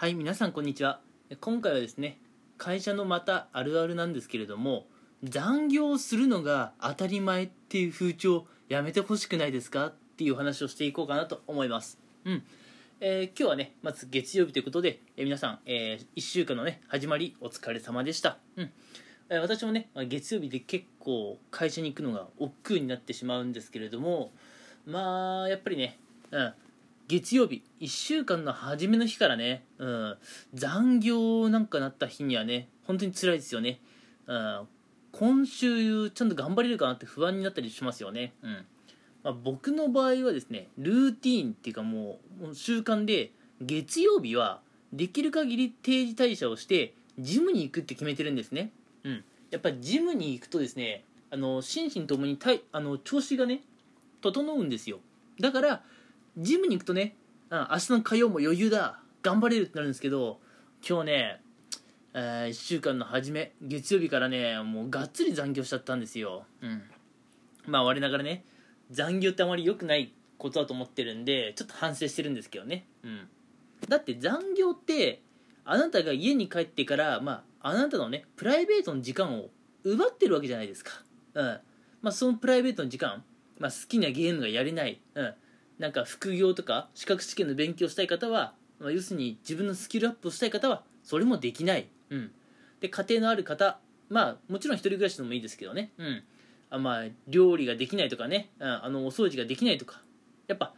はい皆さんこんにちは。今回はですね会社のまたあるあるなんですけれども残業するのが当たり前っていう風潮やめてほしくないですか？っていう話をしていこうかなと思います。うん。えー、今日はねまず月曜日ということで、えー、皆さん、えー、1週間のね始まりお疲れ様でした。うん。私もね月曜日で結構会社に行くのが億劫になってしまうんですけれどもまあやっぱりね、うん、月曜日1週間の初めの日からね、うん、残業なんかなった日にはね本当に辛いですよね、うん、今週ちゃんと頑張れるかなって不安になったりしますよね、うん。まあ、僕の場合はですねルーティーンっていうかもう習慣で月曜日はできる限り定時退社をしてジムに行くって決めてるんですね、うん、やっぱジムに行くとですねあの心身ともにあの調子がね整うんですよ。だからジムに行くとね、うん、明日の火曜も余裕だ。頑張れるってなるんですけど今日ね、えー、1週間の初め月曜日からねもうがっつり残業しちゃったんですよ、うん、まあ我ながらね残業ってあまり良くないことだと思ってるんでちょっと反省してるんですけどね、うん、だって残業ってあなたが家に帰ってから、まあ、あなたのねプライベートの時間を奪ってるわけじゃないですか、うん。まあ、そのプライベートの時間、まあ、好きなゲームがやれない、うん。なんか副業とか資格試験の勉強したい方は、まあ、要するに自分のスキルアップをしたい方はそれもできない、うん、で家庭のある方まあもちろん一人暮らしでもいいですけどね、うん、あまあ料理ができないとかね、うん、あのお掃除ができないとか。やっぱ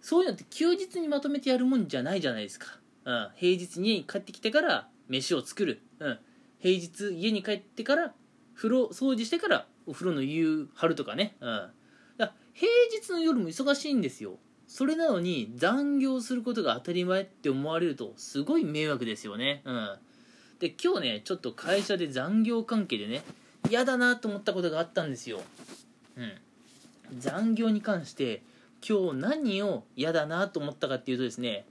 そういうのって休日にまとめてやるもんじゃないじゃないですか、うん、平日に帰ってきてから飯を作る、うん、平日家に帰ってから風呂掃除してからお風呂の湯張るとかね、うん、平日の夜も忙しいんですよ。それなのに残業することが当たり前って思われるとすごい迷惑ですよね。うん。で今日ねちょっと会社で残業関係でね嫌だなと思ったことがあったんですよ。うん。残業に関して今日何を嫌だなと思ったかっていうとですね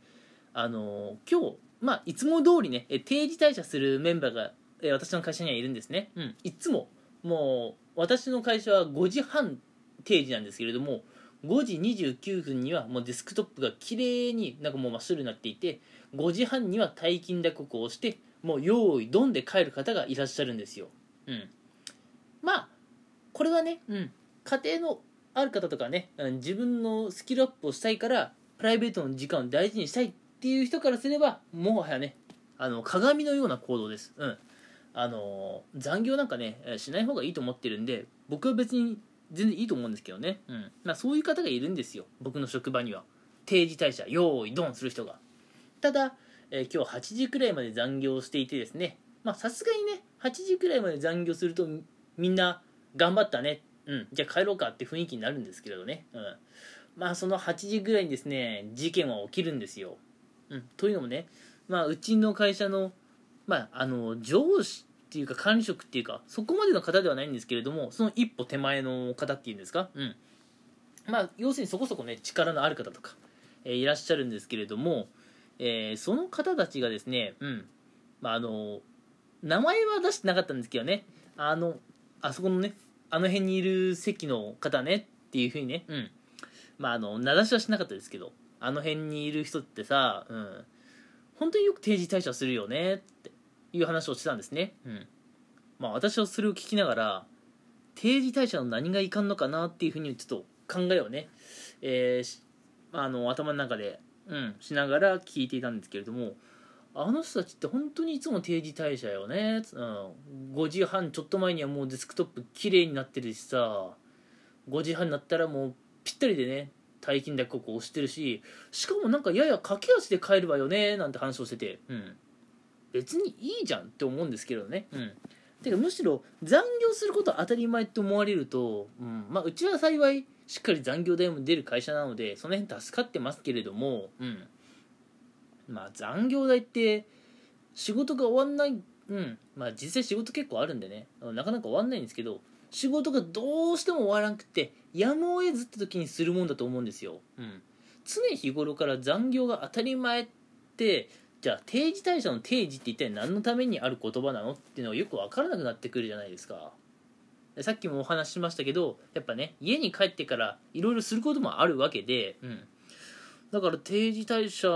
あの今日まあいつも通りね定時退社するメンバーが私の会社にはいるんですね。うん。いつももう私の会社は5時半定時なんですけれども5時29分にはもうデスクトップが綺麗になんかもう真っ白になっていて5時半には退勤打刻をしてもう用意ドンで帰る方がいらっしゃるんですよ、うん、まあこれはね、うん、家庭のある方とかね、うん、自分のスキルアップをしたいからプライベートの時間を大事にしたいっていう人からすればもはやねあの鏡のような行動です、うん、あの残業なんかねしない方がいいと思ってるんで僕は別に全然いいと思うんですけどね、うん。まあ、そういう方がいるんですよ。僕の職場には。定時退社用意ドンする人が。ただ、えー、今日8時くらいまで残業していてですね。まあさすがにね8時くらいまで残業するとみんな頑張ったね。うん。じゃあ帰ろうかって雰囲気になるんですけれどね、うん、まあその8時ぐらいにですね事件は起きるんですよ、うん、というのもねまあうちの会社のまああの上司っていうか管理職っていうかそこまでの方ではないんですけれどもその一歩手前の方っていうんですか？うん。まあ要するにそこそこね力のある方とか、えー、いらっしゃるんですけれども、えー、その方たちがですねうん。まああの名前は出してなかったんですけどねあのあそこのねあの辺にいる席の方ねっていうふうにねうん。まああの名指しはしなかったですけどあの辺にいる人ってさうん本当によく定時退社するよねっていう話をしてたんですね。うん。まあ私はそれを聞きながら、定時退社の何がいかんのかなっていうふうにちょっと考えをね、えー、あの頭の中で、うん、しながら聞いていたんですけれども、あの人たちって本当にいつも定時退社よね、うん、5時半ちょっと前にはもうデスクトップ綺麗になってるしさ。5時半になったらもうぴったりでね退勤だけここ押してるししかもなんかやや駆け足で帰るわよねなんて話をしてて。うん別にいいじゃんって思うんですけどね。うん。てかむしろ残業することは当たり前って思われると、うん。まあ、うちは幸いしっかり残業代も出る会社なのでその辺助かってますけれども、うん。まあ、残業代って仕事が終わんないうん。まあ実際仕事結構あるんでね。なかなか終わんないんですけど仕事がどうしても終わらなくてやむを得ずって時にするもんだと思うんですよ、うん、常日頃から残業が当たり前ってじゃあ定時退社の定時って一体何のためにある言葉なのっていうのがよく分からなくなってくるじゃないですか。さっきもお話ししましたけどやっぱね家に帰ってからいろいろすることもあるわけで、うん、だから定時退社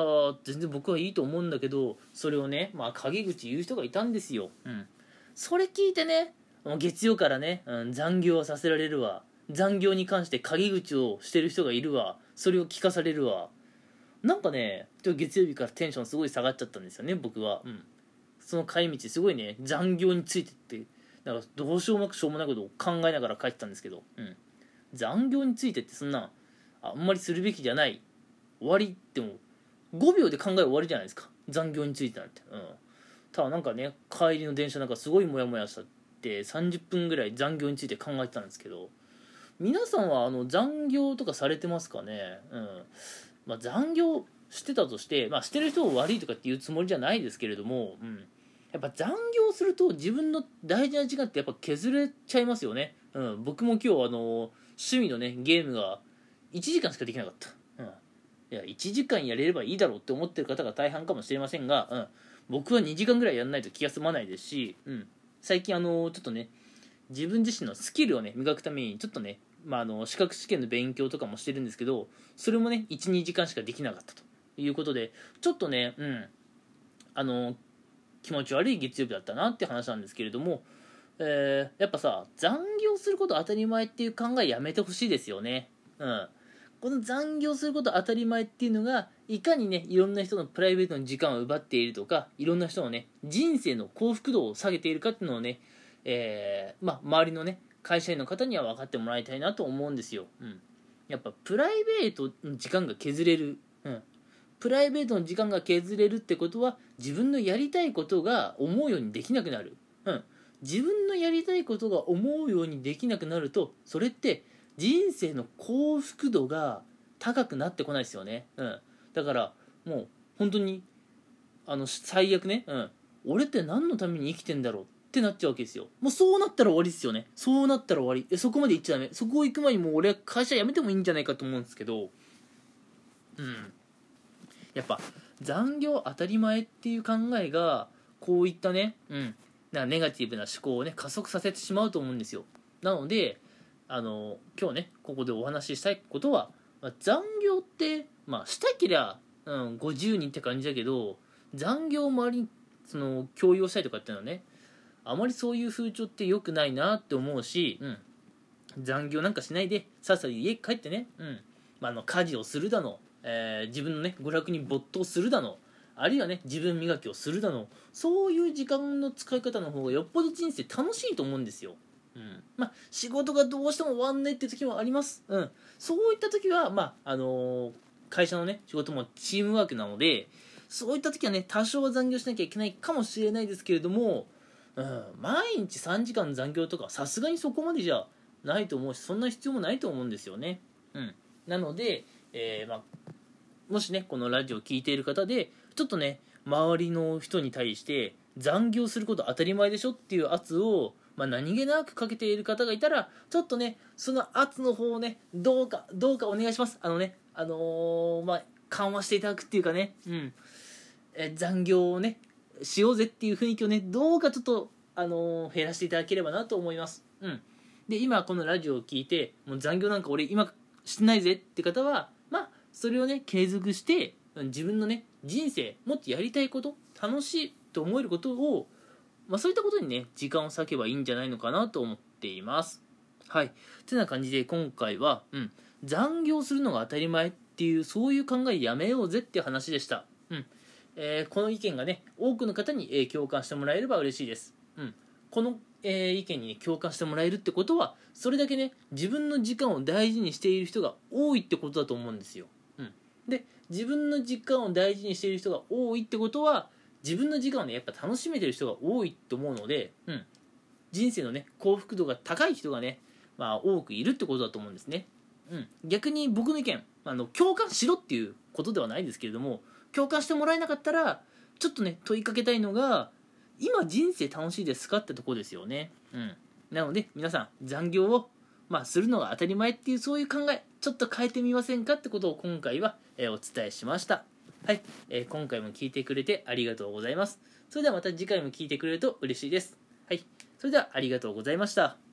全然僕はいいと思うんだけどそれをねまあ陰口言う人がいたんですよ、うん、それ聞いてね月曜からね、うん、残業はさせられるわ。残業に関して陰口をしてる人がいるわ。それを聞かされるわなんかね月曜日からテンションすごい下がっちゃったんですよね僕は、うん、その帰り道すごいね残業についてってなんかどうしようもなくしょうもないことを考えながら帰ってたんですけど、うん、残業についてってそんなあんまりするべきじゃない。終わりっても5秒で考え終わりじゃないですか。残業についてなんて、うん、ただなんかね帰りの電車なんかすごいモヤモヤしたって30分ぐらい残業について考えてたんですけど。皆さんはあの残業とかされてますかね？うんまあ、残業してたとして、まあ、してる人を悪いとかっていうつもりじゃないですけれども、うん、やっぱ残業すると自分の大事な時間ってやっぱ削れちゃいますよね、うん、僕も今日あの趣味のねゲームが1時間しかできなかった、うん、いや1時間やれればいいだろうって思ってる方が大半かもしれませんが、うん、僕は2時間ぐらいやらないと気が済まないですし、うん、最近あのちょっとね自分自身のスキルをね磨くためにちょっとねまあ、あの資格試験の勉強とかもしてるんですけどそれもね12時間しかできなかったということでちょっとねうんあの気持ち悪い月曜日だったなって話なんですけれども、えー、やっぱさ残業すること当たり前っていう考えやめてほしいですよね。うん。この残業すること当たり前っていうのがいかにねいろんな人のプライベートの時間を奪っているとかいろんな人のね人生の幸福度を下げているかっていうのをね、えー、まあ、周りのね会社員の方には分かってもらいたいなと思うんですよ、うん、やっぱプライベートの時間が削れる、うん、プライベートの時間が削れるってことは自分のやりたいことが思うようにできなくなる、うん、自分のやりたいことが思うようにできなくなるとそれって人生の幸福度が高くなってこないですよね、うん、だからもう本当にあの最悪ね、うん、俺って何のために生きてんだろう。っってなっちゃうわけですよ。もうそうなったら終わりですよね。そうなったら終わり。そこまで行っちゃダメ。そこ行く前にもう俺は会社辞めてもいいんじゃないかと思うんですけど、うん。やっぱ残業当たり前っていう考えが、こういったね、うん。なんかネガティブな思考をね、加速させてしまうと思うんですよ。なので、あの、今日ね、ここでお話ししたいことは、まあ、残業って、まあ、したけりゃ、うん、50人って感じだけど、残業を周りに、その、強要したいとかっていうのはね、あまりそういう風潮って良くないなって思うし、うん、残業なんかしないでさっさと家帰ってね、うん。まあ、あの家事をするだの、えー、自分のね娯楽に没頭するだのあるいはね自分磨きをするだのそういう時間の使い方の方がよっぽど人生楽しいと思うんですよ。うん。まあ、仕事がどうしても終わんないって時もあります、うん、そういった時は、まああのー、会社のね仕事もチームワークなのでそういった時はね多少は残業しなきゃいけないかもしれないですけれどもうん、毎日3時間残業とかさすがにそこまでじゃないと思うしそんな必要もないと思うんですよね、うん、なので、えー、まあ、もしねこのラジオを聴いている方でちょっとね周りの人に対して残業すること当たり前でしょっていう圧を、まあ、何気なくかけている方がいたらちょっとねその圧の方をねどうかどうかお願いします。あのねあのー、まあ緩和していただくっていうかね。うん。え残業をねしようぜっていう雰囲気をねどうかちょっと、あのー、減らしていただければなと思います。うん、で今このラジオを聞いてもう残業なんか俺今してないぜって方はまあそれをね継続して自分のね人生もっとやりたいこと楽しいと思えることを、まあ、そういったことにね時間を割けばいいんじゃないのかなと思っています。はい。てな感じで今回は、うん、残業するのが当たり前っていうそういう考えやめようぜっていう話でした。うん。えー、この意見がね多くの方に、えー、共感してもらえれば嬉しいです、うん、この、えー、意見に、ね、共感してもらえるってことはそれだけね自分の時間を大事にしている人が多いってことだと思うんですよ、うん、で自分の時間を大事にしている人が多いってことは自分の時間をねやっぱ楽しめてる人が多いと思うので、うん、人生のね幸福度が高い人がね、まあ、多くいるってことだと思うんですね、うん、逆に僕の意見あの共感しろっていうことではないですけれども共感してもらえなかったらちょっとね問いかけたいのが今人生楽しいですかってとこですよね。うん。なので皆さん残業をまあ、するのが当たり前っていうそういう考えちょっと変えてみませんかってことを今回は、え、お伝えしました。はい、えー、今回も聞いてくれてありがとうございます。それではまた次回も聞いてくれると嬉しいです。はい。それではありがとうございました。